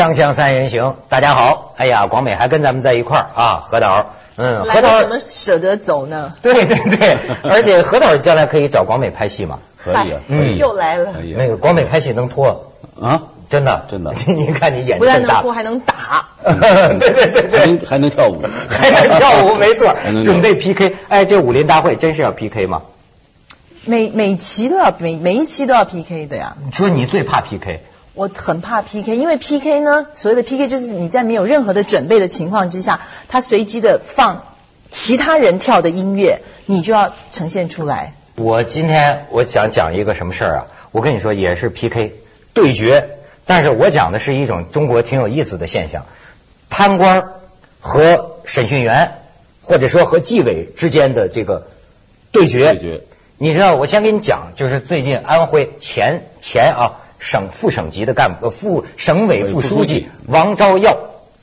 锵锵三人行，大家好。哎呀，广美还跟咱们在一块儿啊，何导。嗯，何导怎么舍得走呢？对对对，而且何导将来可以找广美拍戏嘛？可以啊，嗯，又来了。那个广美拍戏能拖啊？真的真的。你看你演不但能拖，还能打。对对对对，还能还能跳舞，还能跳舞，没错。准备 PK，哎，这武林大会真是要 PK 吗？每每期都要每每一期都要 PK 的呀。你说你最怕 PK。我很怕 PK，因为 PK 呢，所谓的 PK 就是你在没有任何的准备的情况之下，他随机的放其他人跳的音乐，你就要呈现出来。我今天我想讲一个什么事儿啊？我跟你说也是 PK 对决，但是我讲的是一种中国挺有意思的现象：贪官和审讯员，或者说和纪委之间的这个对决。对决。你知道，我先给你讲，就是最近安徽前前啊。省副省级的干部，副省委副书记王昭耀，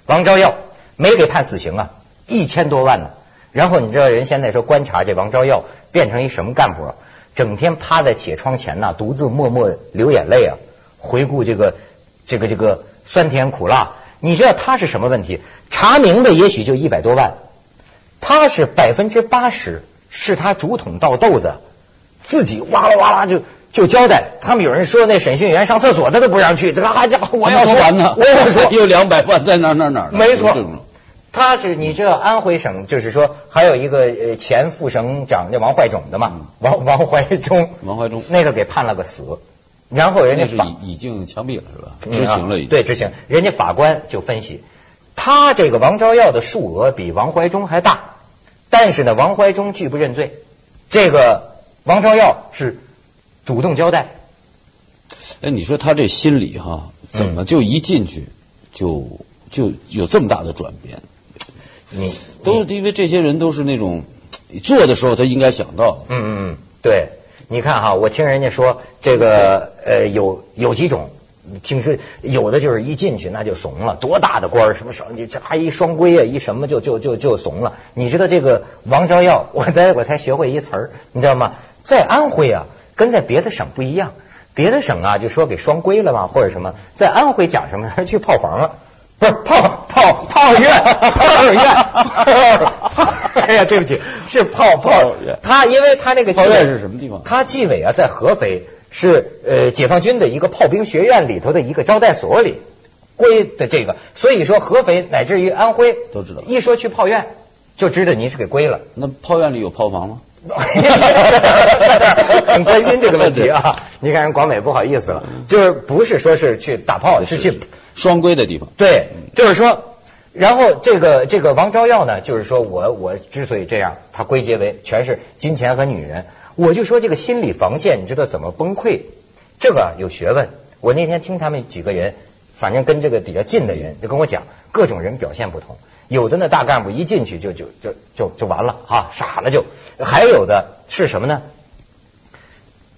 王昭耀没给判死刑啊，一千多万呢。然后你知道人现在说观察这王昭耀变成一什么干部啊？整天趴在铁窗前呐，独自默默流眼泪啊，回顾这个这个这个酸甜苦辣。你知道他是什么问题？查明的也许就一百多万，他是百分之八十是他竹筒倒豆子，自己哇啦哇啦就。就交代，他们有人说那审讯员上厕所他都不让去，这还家伙我要说完呢，我要说 有两百万在哪哪哪？没错，他是你知道安徽省就是说还有一个呃前副省长叫王怀忠的嘛，王 王怀忠，王怀忠那个给判了个死，然后人家是已已经枪毙了是吧？执行了，对执行，人家法官就分析，他这个王昭耀的数额比王怀忠还大，但是呢王怀忠拒不认罪，这个王昭耀是。主动交代，哎，你说他这心理哈，怎么就一进去就就有这么大的转变？你都因为这些人都是那种做的时候他应该想到，嗯嗯嗯，对，你看哈，我听人家说这个呃有有几种，听说有的就是一进去那就怂了，多大的官儿什么什么，这还一双规啊，一什么就就就就怂了。你知道这个王昭耀，我才我才学会一词儿，你知道吗？在安徽啊。跟在别的省不一样，别的省啊就说给双规了嘛，或者什么，在安徽讲什么去炮房了，不是炮炮炮院炮院，哎呀对不起，是炮炮他因为他那个炮院是什么地方？他纪委啊在合肥，是呃解放军的一个炮兵学院里头的一个招待所里归的这个，所以说合肥乃至于安徽都知道，一说去炮院就知道您是给归了。那炮院里有炮房吗？很关心这个问题啊！你看人广美不好意思了，就是不是说是去打炮，是去双规的地方。对，就是说，然后这个这个王昭耀呢，就是说我我之所以这样，他归结为全是金钱和女人。我就说这个心理防线，你知道怎么崩溃？这个有学问。我那天听他们几个人，反正跟这个比较近的人就跟我讲，各种人表现不同。有的呢大干部一进去就就就就就完了哈，傻了就；还有的是什么呢？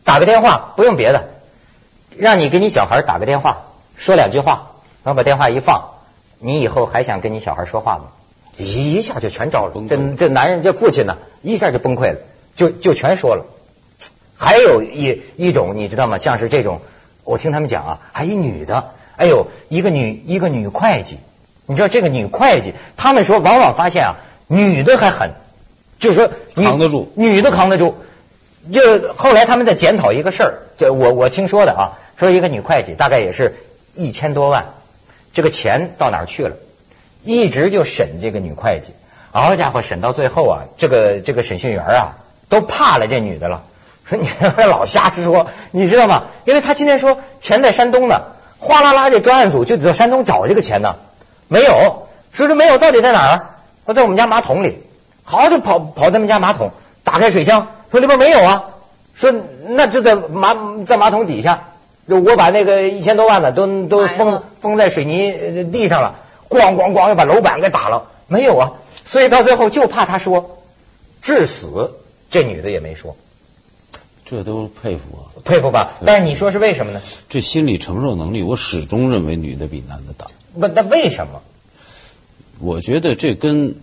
打个电话不用别的，让你给你小孩打个电话，说两句话，然后把电话一放，你以后还想跟你小孩说话吗？一下就全招了。这这男人这父亲呢，一下就崩溃了，就就全说了。还有一一种你知道吗？像是这种，我听他们讲啊，还一女的，哎呦，一个女一个女会计。你知道这个女会计，他们说往往发现啊，女的还狠，就是说扛得住，女的扛得住。就后来他们在检讨一个事儿，就我我听说的啊，说一个女会计大概也是一千多万，这个钱到哪儿去了？一直就审这个女会计，好家伙，审到最后啊，这个这个审讯员啊都怕了这女的了，说你 老瞎说，你知道吗？因为他今天说钱在山东呢，哗啦啦这专案组就得到山东找这个钱呢。没有，说是没有，到底在哪儿？他在我们家马桶里。好，就跑跑他们家马桶，打开水箱，说里边没有啊。说那就在马在马桶底下，就我把那个一千多万的都都封封在水泥地上了，咣咣咣又把楼板给打了，没有啊。所以到最后就怕他说，至死这女的也没说。这都佩服啊，佩服吧？但是你说是为什么呢？这心理承受能力，我始终认为女的比男的大。不，那为什么？我觉得这跟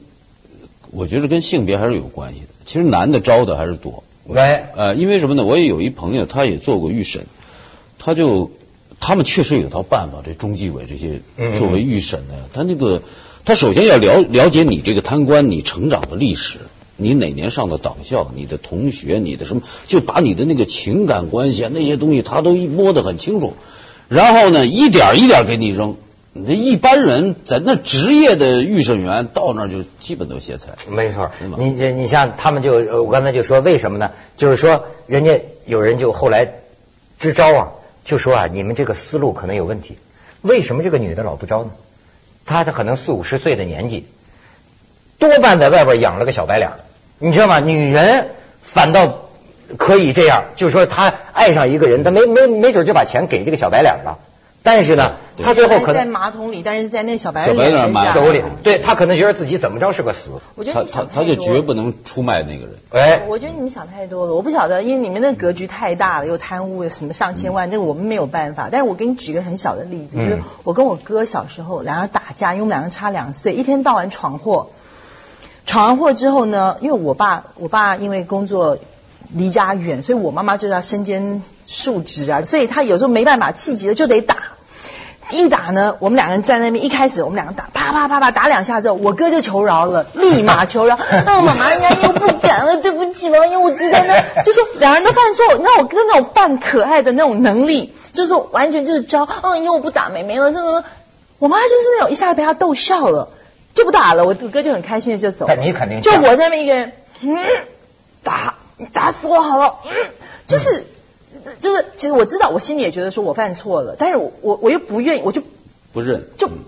我觉得跟性别还是有关系的。其实男的招的还是多。喂，呃，因为什么呢？我也有一朋友，他也做过预审，他就他们确实有套办法，这中纪委这些嗯作为预审的，他那个他首先要了了解你这个贪官你成长的历史，你哪年上的党校，你的同学，你的什么，就把你的那个情感关系啊那些东西，他都摸得很清楚，然后呢，一点一点给你扔。你这一般人在那职业的预审员到那儿就基本都歇菜。没错，你这你像他们就呃我刚才就说为什么呢？就是说人家有人就后来支招啊，就说啊你们这个思路可能有问题。为什么这个女的老不招呢？她这可能四五十岁的年纪，多半在外边养了个小白脸，你知道吗？女人反倒可以这样，就是说她爱上一个人，她没没没准就把钱给这个小白脸了。但是呢，对她最后可在马桶里，但是在那小白小白脸马手里，对她可能觉得自己怎么着是个死。我觉得你想他他就绝不能出卖那个人。哎，我觉得你们想太多了，我不晓得，因为你们那格局太大了，又贪污，有什么上千万，这个我们没有办法。但是我给你举个很小的例子，嗯就是我跟我哥小时候两个人打架，因为我们两个差两岁，一天到晚闯祸。闯完祸之后呢，因为我爸，我爸因为工作离家远，所以我妈妈就要身兼数职啊，所以他有时候没办法，气急了就得打。一打呢，我们两个人在那边，一开始我们两个打，啪啪啪啪打两下之后，我哥就求饶了，立马求饶。那我，妈妈，应该又不敢了，对不起，了，因为我记得呢，就说两人都犯错。那我哥那种扮可爱的那种能力，就是说完全就是招，嗯，因为我不打妹妹了，这种，我妈就是那种一下子被他逗笑了，就不打了。我哥就很开心的就走了。但你肯定就我在那边一个人，嗯，打，你打死我好了，嗯，就是。就是，其实我知道，我心里也觉得说我犯错了，但是我我我又不愿意，我就不认就嗯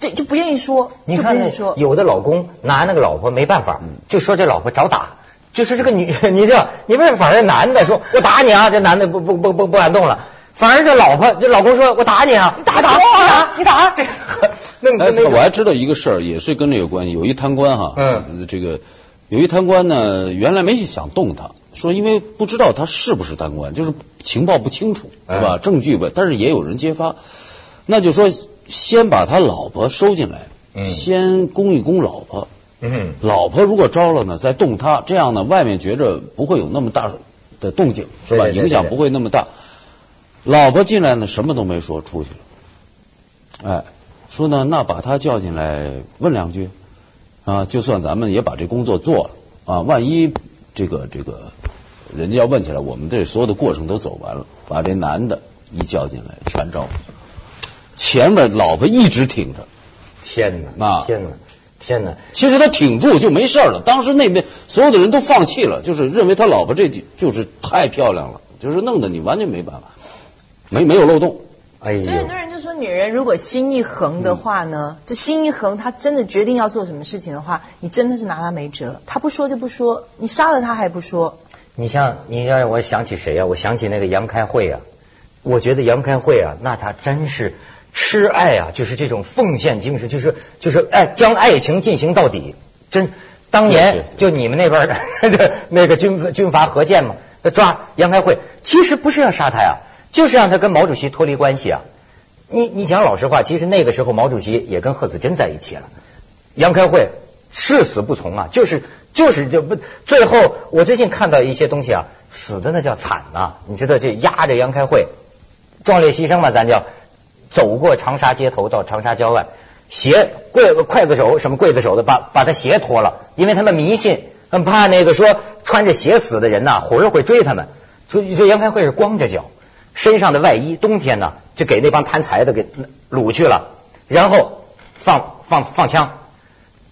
对就不愿意说，你看那说。有的老公拿那个老婆没办法嗯，就说这老婆找打，就说这个女，你知道，你为什么反而男的说我打你啊？这男的不不不不不敢动了，反而这老婆这老公说我打你啊，打打死我你打你打，哎得那我还知道一个事儿，也是跟这有关系。有一贪官哈，嗯，这个有一贪官呢，原来没想动他，说因为不知道他是不是贪官，就是情报不清楚，对吧？嗯证据吧，但是也有人揭发，那就说先把他老婆收进来，嗯先供一供老婆，嗯老婆如果招了呢，再动他，这样呢，外面觉着不会有那么大的动静，是吧？对对对影响不会那么大。老婆进来呢，什么都没说，出去了。哎，说呢，那把他叫进来问两句啊，就算咱们也把这工作做了啊，万一这个这个人家要问起来，我们这所有的过程都走完了，把这男的一叫进来，全招。前面老婆一直挺着，天哪，啊天哪，天哪！其实他挺住就没事儿了。当时那边所有的人都放弃了，就是认为他老婆这就是太漂亮了，就是弄得你完全没办法，没没有漏洞。哎呦所以很多，人就说，女人如果心一横的话呢，这心一横，她真的决定要做什么事情的话，你真的是拿她没辙。她不说就不说，你杀了她还不说。你像你让我想起谁呀、我想起那个杨开慧啊，我觉得杨开慧啊，那她真是痴爱啊，就是这种奉献精神，就是就是爱将爱情进行到底。真，当年就你们那边儿的 那个军军阀何健嘛，抓杨开慧，其实不是要杀他呀，就是让他跟毛主席脱离关系啊。你你讲老实话，其实那个时候毛主席也跟贺子珍在一起了。杨开慧誓死不从啊，就是就是就不最后我最近看到一些东西啊，死的那叫惨呐、你知道这压着杨开慧壮烈牺牲嘛，咱叫走过长沙街头到长沙郊外，鞋刽刽子手什么刽子手的把把他鞋脱了，因为他们迷信，很怕那个说穿着鞋死的人呐、火儿会追他们。所以说杨开慧是光着脚，身上的外衣冬天呢就给那帮贪财的给掳去了，然后放放放枪，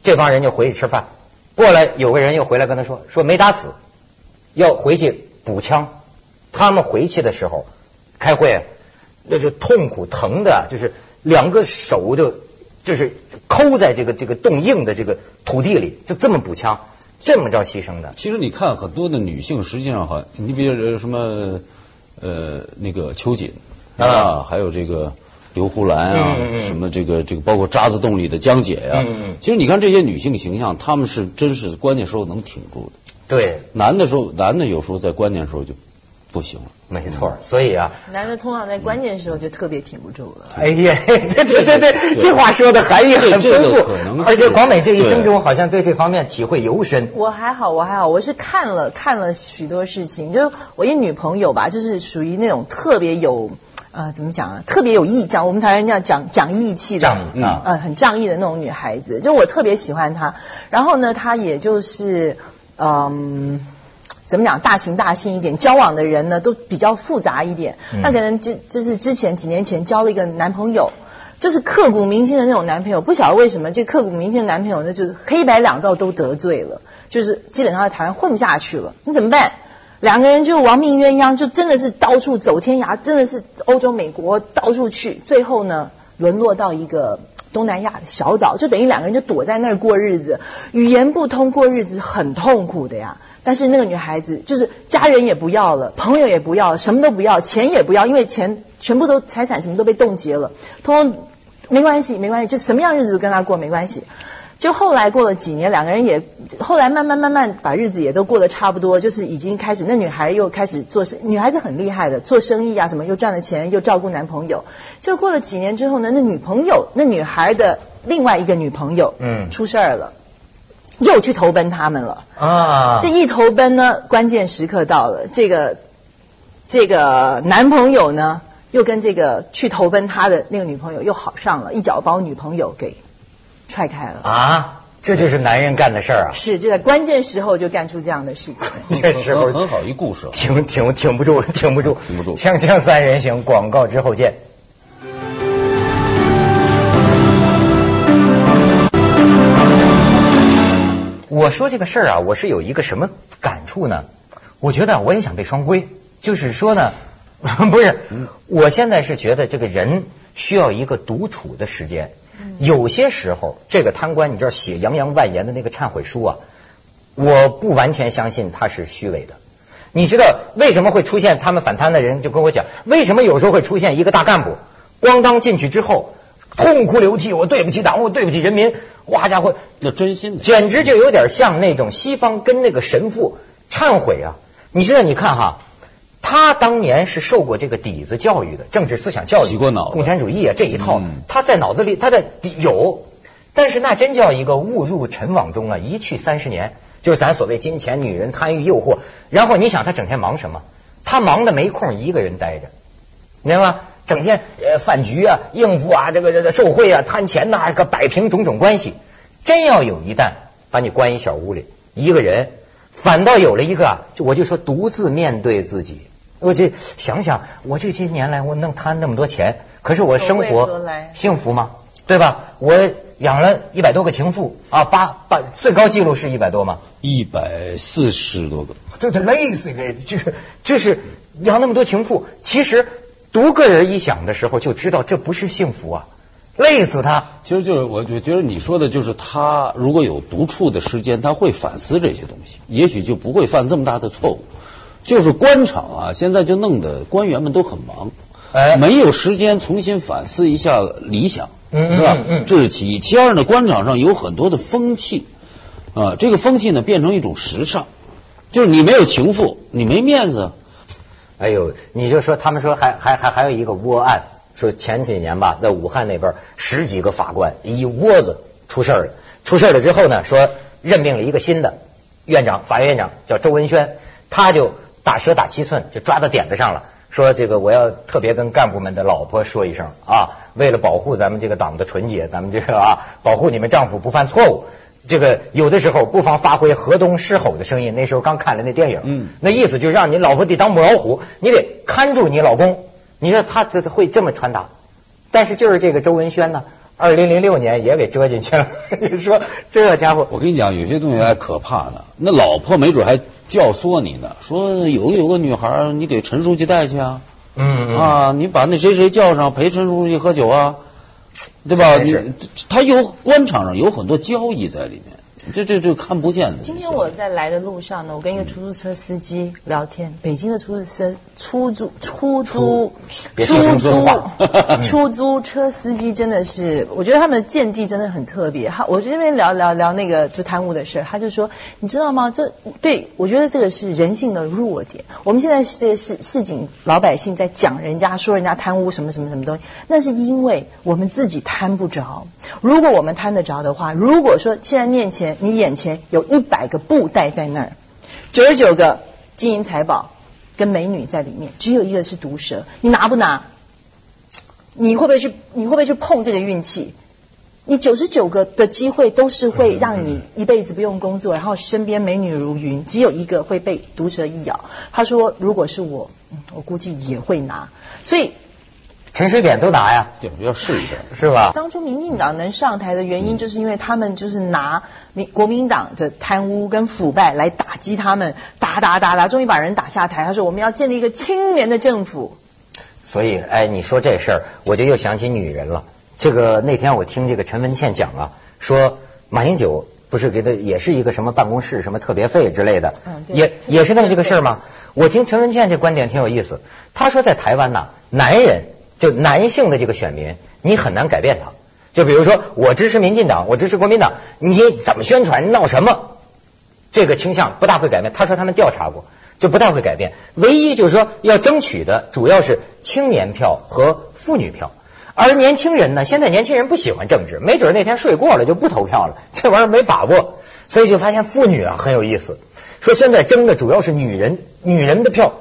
这帮人就回去吃饭。过来有个人又回来跟他说说没打死，要回去补枪。他们回去的时候开会，那就痛苦疼的，就是两个手就就是抠在这个这个冻硬的这个土地里，就这么补枪，这么着牺牲的。其实你看很多的女性，实际上哈，你比如什么呃那个秋瑾啊。啊，还有这个刘胡兰啊，嗯嗯嗯。什么这个这个包括渣滓洞里的江姐呀、其实你看这些女性形象，她们是真是关键时候能挺住的。对，男的时候，男的有时候在关键时候就不行了。没错。所以啊，男的通常在关键时候就特别挺不住了。哎呀，这这这这对这话说的含义很丰富而且广美这一生中好像对这方面体会尤深。我还好，我还好，我是看了看了许多事情，就我一女朋友吧，就是属于那种特别有呃，怎么讲啊？特别有义讲，我们台湾叫讲讲义气的，仗义啊呃，很仗义的那种女孩子，就我特别喜欢她。然后呢，她也就是嗯。怎么讲？大情大性一点，交往的人呢都比较复杂一点。嗯那可能就就是之前几年前交了一个男朋友，就是刻骨铭心的那种男朋友。不晓得为什么这刻骨铭心的男朋友呢，就是黑白两道都得罪了，就是基本上在台湾混不下去了。你怎么办？两个人就亡命鸳鸯，就真的是到处走天涯，真的是欧洲、美国到处去，最后呢沦落到一个东南亚的小岛，就等于两个人就躲在那儿过日子，语言不通过日子很痛苦的呀。但是那个女孩子就是家人也不要了，朋友也不要了，什么都不要，钱也不要，因为钱全部都财产什么都被冻结了，通通没关系，没关系，就什么样日子都跟他过没关系。就后来过了几年，两个人也后来慢慢慢慢把日子也都过得差不多，就是已经开始，那女孩又开始做生，女孩子很厉害的，做生意啊什么，又赚了钱，又照顾男朋友。就过了几年之后呢，那女朋友，那女孩的另外一个女朋友，嗯出事儿了，又去投奔他们了。啊这一投奔呢，关键时刻到了，这个这个男朋友呢，又跟这个去投奔他的那个女朋友又好上了，一脚把我女朋友给踹开了。啊，这就是男人干的事儿啊！是，就在关键时候就干出这样的事情。这时候很很好一故事。挺挺挺不住，挺不住，挺不住锵锵三人行，广告之后见。我说这个事儿啊，我是有一个什么感触呢？我觉得我也想被双规，就是说呢，不是，我现在是觉得这个人需要一个独处的时间。有些时候，这个贪官，你知道写洋洋万言的那个忏悔书啊，我不完全相信他是虚伪的。你知道为什么会出现他们反贪的人就跟我讲，为什么有时候会出现一个大干部，咣当进去之后痛哭流涕，我对不起党，我对不起人民，哇家伙，那真心的，简直就有点像那种西方跟那个神父忏悔啊！你现在，你看哈，他当年是受过这个底子教育的，政治思想教育，洗过脑共产主义啊这一套，嗯他在脑子里他的底有，但是那真叫一个误入尘网中啊，一去三十年，就是咱所谓金钱、女人、贪欲、诱惑。然后你想他整天忙什么？他忙的没空一个人待着，明白吗？整天呃饭局啊、应付啊、这个这个受贿啊、贪钱呐、个摆平种种关系。真要有一旦把你关一小屋里，一个人，反倒有了一个啊，就我就说独自面对自己。我这想想，我这些年来我能贪那么多钱，可是我生活幸福吗？对吧？我养了一百多个情妇啊，八八最高记录是一百多吗？一百四十多个，对对，累死给，就是就是养那么多情妇，其实独个人一想的时候就知道这不是幸福啊，累死他。其实就是我我觉得你说的就是他如果有独处的时间，他会反思这些东西，也许就不会犯这么大的错误。就是官场啊，现在就弄得官员们都很忙，哎没有时间重新反思一下理想，是吧嗯嗯？这是其一。其二呢，官场上有很多的风气啊，这个风气呢变成一种时尚，就是你没有情妇，你没面子。哎呦，你就说他们说还还还还有一个窝案，说前几年吧，在武汉那边十几个法官一窝子出事儿了，出事儿了之后呢，说任命了一个新的院长，法院院长叫周文轩，他就打蛇打七寸，就抓到点子上了。说这个我要特别跟干部们的老婆说一声啊，为了保护咱们这个党的纯洁，咱们这个啊，保护你们丈夫不犯错误，这个有的时候不妨发挥河东狮吼的声音。那时候刚看了那电影，嗯那意思就是让你老婆得当母老虎，你得看住你老公。你说他他会这么传达，但是就是这个周文轩呢，二零零六年也给折进去了。你说这家伙，我跟你讲，有些东西还可怕呢。那老婆没准还教唆你呢，说有有个女孩，你给陈书记带去啊，嗯啊，你把那谁谁叫上陪陈书记喝酒啊，对吧？你他有官场上有很多交易在里面，这这这看不见的。今天我在来的路上呢，我跟一个出租车司机聊天。北京的出租车、出租、出租、别说乡村话租、出租车司机真的是，我觉得他们的见地真的很特别。他我这边聊聊聊那个就贪污的事儿，他就说，你知道吗？这对我觉得这个是人性的弱点。我们现在这个市市井老百姓在讲人家说人家贪污什么什么什么东西，那是因为我们自己贪不着。如果我们贪得着的话，如果说现在面前你眼前有一百个布袋在那儿，九十九个金银财宝跟美女在里面，只有一个是毒蛇，你拿不拿？你会不会去？你会不会去碰这个运气？你九十九个的机会都是会让你一辈子不用工作，然后身边美女如云，只有一个会被毒蛇一咬。他说，如果是我，嗯我估计也会拿。所以陈水扁都拿呀，对，要试一下。是吧？当初民进党能上台的原因，就是因为他们就是拿民国民党的贪污跟腐败来打击他们，打打打打，终于把人打下台。他说我们要建立一个清廉的政府。所以，哎，你说这事儿，我就又想起女人了。这个那天我听这个陈文茜讲啊，说马英九不是给他也是一个什么办公室什么特别费之类的，嗯对也也是那么这个事儿吗？我听陈文茜这观点挺有意思。她说在台湾呐，男人就男性的这个选民，你很难改变他。就比如说，我支持民进党，我支持国民党，你怎么宣传闹什么，这个倾向不大会改变。他说他们调查过，就不大会改变。唯一就是说要争取的主要是青年票和妇女票。而年轻人呢，现在年轻人不喜欢政治，没准那天睡过了就不投票了，这玩意儿没把握，所以就发现妇女啊很有意思。说现在争的主要是女人，女人的票，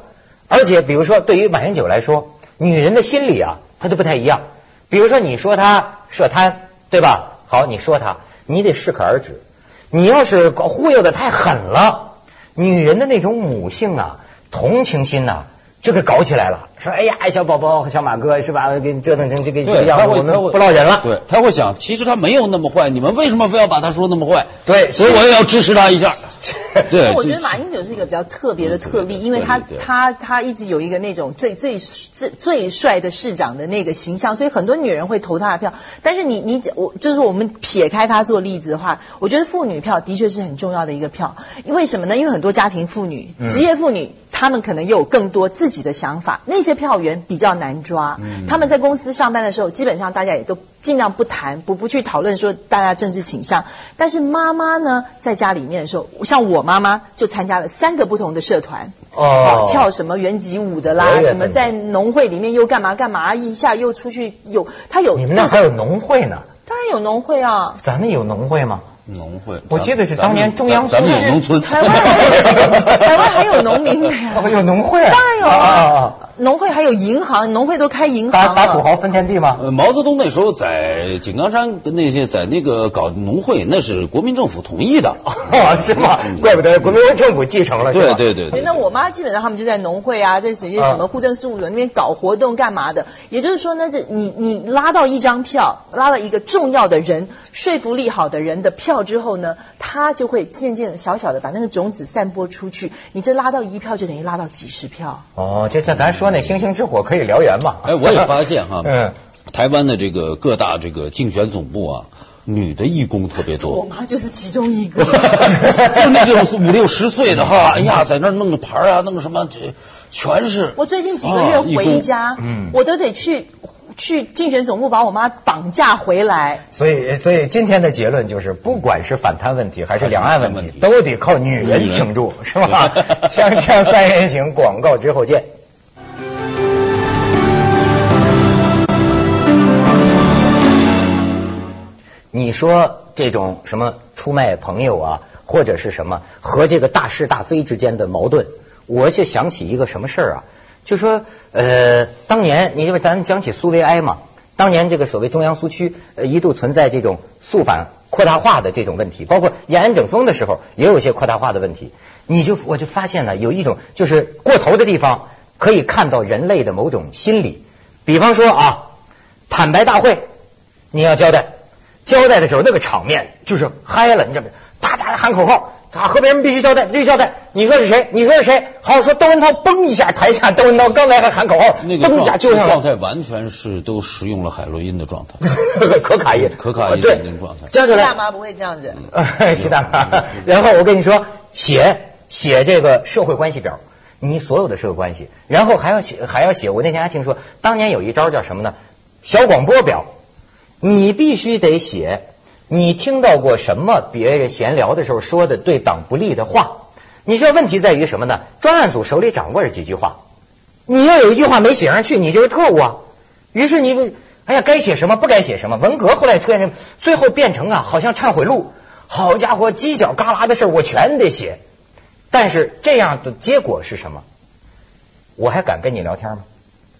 而且比如说对于马英九来说，女人的心理啊，她都不太一样。比如说你说她涉贪，对吧？好，你说她，你得适可而止。你要是搞忽悠的太狠了，女人的那种母性啊、同情心呐、就给搞起来了。说哎呀，小宝宝、小马哥是吧？给你折腾成这个这个，样子，我们他会他会不落忍了。对，他会想，其实他没有那么坏，你们为什么非要把他说那么坏？对所以我也要支持他一下。对，我觉得马英九是一个比较特别的特例，因为他他他一直有一个那种最最最最帅的市长的那个形象，所以很多女人会投他的票。但是你你我就是我们撇开他做例子的话，我觉得妇女票的确是很重要的一个票。为什么呢？因为很多家庭妇女、嗯职业妇女，她们可能有更多自己的想法，那些票源比较难抓。嗯他们在公司上班的时候，基本上大家也都尽量不谈，不不去讨论说大家政治倾向。但是妈妈呢，在家里面的时候，像我妈妈就参加了三个不同的社团，哦跳什么原级舞的啦，什么在农会里面又干嘛干嘛，一下又出去有，她有，你们那还有农会呢？当然有农会啊。咱们有农会吗？农会，我记得是当年中央咱们有农村，台湾还台湾还有农民的呀，哦，有农会啊？当然有！农会还有银行，农会都开银行打。打土豪分田地吗？呃，毛泽东那时候在井冈山跟那些在那个搞农会，那是国民政府同意的。哦，是吗？怪不得国民政府继承了？对对对对。那我妈基本上他们就在农会啊，在什些什么啊户政事务所那边搞活动干嘛的。也就是说呢，这你你拉到一张票，拉了一个重要的人，说服力好的人的票之后呢，他就会渐渐的小小的把那个种子散播出去。你这拉到一票，就等于拉到几十票。哦，这这咱说那星星之火可以燎原嘛？哎，我也发现哈，嗯，台湾的这个各大这个竞选总部啊，女的义工特别多我。妈就是其中一个。就是那种五六十岁的哈，哎呀，在那儿弄个牌啊，弄个什么，这全是。我最近几个月回家，嗯我都得去去竞选总部把我妈绑架回来。所以，所以今天的结论就是，不管是反贪问题还是两岸问题，都得靠女人挺住，是吧？锵锵三人行，广告之后见。你说这种什么出卖朋友啊，或者是什么和这个大是大非之间的矛盾，我就想起一个什么事儿啊，就说呃，当年你这不咱讲起苏维埃嘛，当年这个所谓中央苏区呃一度存在这种肃反扩大化的这种问题，包括延安整风的时候也有一些扩大化的问题，你就我就发现呢，有一种就是过头的地方，可以看到人类的某种心理，比方说啊，坦白大会你要交代。交代的时候，那个场面就是嗨了，你知道吗？大家喊口号，他和别人必须交代，必须交代。你说是谁？你说是谁？好，说窦文涛，嘣一下，台下窦文涛刚才还喊口号，那个噔一下状就上了，状态完全是都使用了海洛因的状态，可卡因，可卡因对的那种状态。交出来大，妈不会这样子。习大妈。然后我跟你说，写写这个社会关系表，你所有的社会关系，然后还要写还要写。我那天还听说，当年有一招叫什么呢？小广播表，你必须得写。你听到过什么别人闲聊的时候说的对党不利的话？你知道问题在于什么呢？专案组手里掌握着几句话，你要有一句话没写上去，你就是特务啊。于是你问，哎呀，该写什么不该写什么。文革后来出现什么，最后变成啊，好像忏悔录。好家伙，犄角旮旯的事儿我全得写。但是这样的结果是什么？我还敢跟你聊天吗？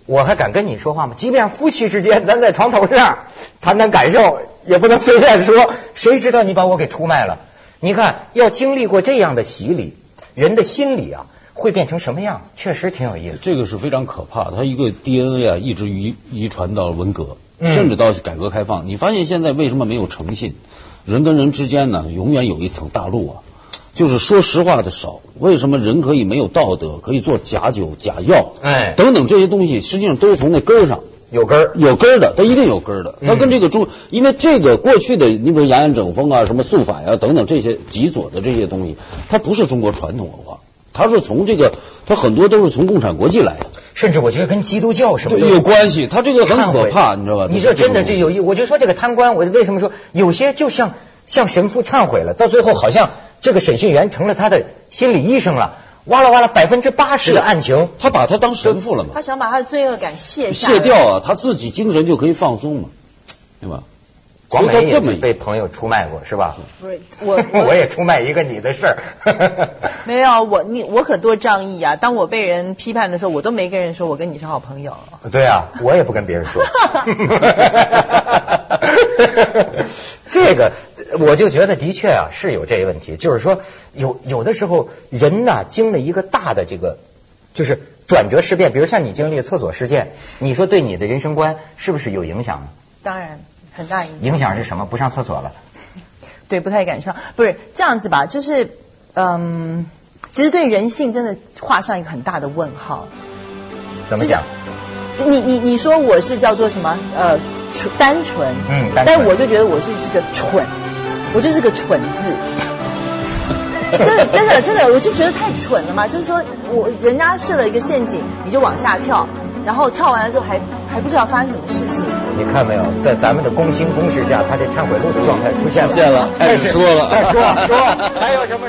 我还敢跟你说话吗？即便夫妻之间，咱在床头上谈谈感受，也不能随便说。谁知道你把我给出卖了？你看，要经历过这样的洗礼，人的心理啊，会变成什么样？确实挺有意思。这个是非常可怕的，它一个 DNA 啊，一直遗遗传到文革，甚至到改革开放。你发现现在为什么没有诚信？人跟人之间呢，永远有一层大陆啊。就是说实话的少，为什么人可以没有道德，可以做假酒、假药，哎，等等这些东西，实际上都是从那根儿上有根儿，有根儿的，它一定有根儿的。它跟这个中，因为这个过去的，你比如延安整风啊，什么肃反呀等等这些极左的这些东西，它不是中国传统文化，它是从这个，它很多都是从共产国际来的，甚至我觉得跟基督教什么有关系。它这个很可怕，你知道吧？你说真的这有意，我就说这个贪官，我为什么说有些就像像神父忏悔了，到最后好像。这个审讯员成了他的心理医生了，哇啦哇啦，百分之八十的案情，他把他当神父了嘛？他想把他的罪恶感卸卸掉啊，他自己精神就可以放松嘛，对吧？广美也被朋友出卖过是吧？不是 我，我也出卖一个你的事儿。没有我，你我可多仗义啊！当我被人批判的时候，我都没跟人说我跟你是好朋友。对啊，我也不跟别人说。这个我就觉得的确啊是有这个问题，就是说有有的时候人呐经历一个大的这个就是转折事变，比如像你经历厕所事件，你说对你的人生观是不是有影响呢？当然。很大影响。影响是什么？不上厕所了。对，不太敢上。不是这样子吧？就是，嗯，其实对人性真的画上一个很大的问号。怎么讲？就你你你说我是叫做什么？呃，纯单纯。嗯。但我就觉得我是这个蠢，我就是个蠢字。真的真的真的，我就觉得太蠢了嘛！就是说我人家设了一个陷阱，你就往下跳。然后跳完了之后还还不知道发生什么事情。你看没有，在咱们的攻心攻势下，他这忏悔录的状态出现了，出现了，开始说了，说说还有什么？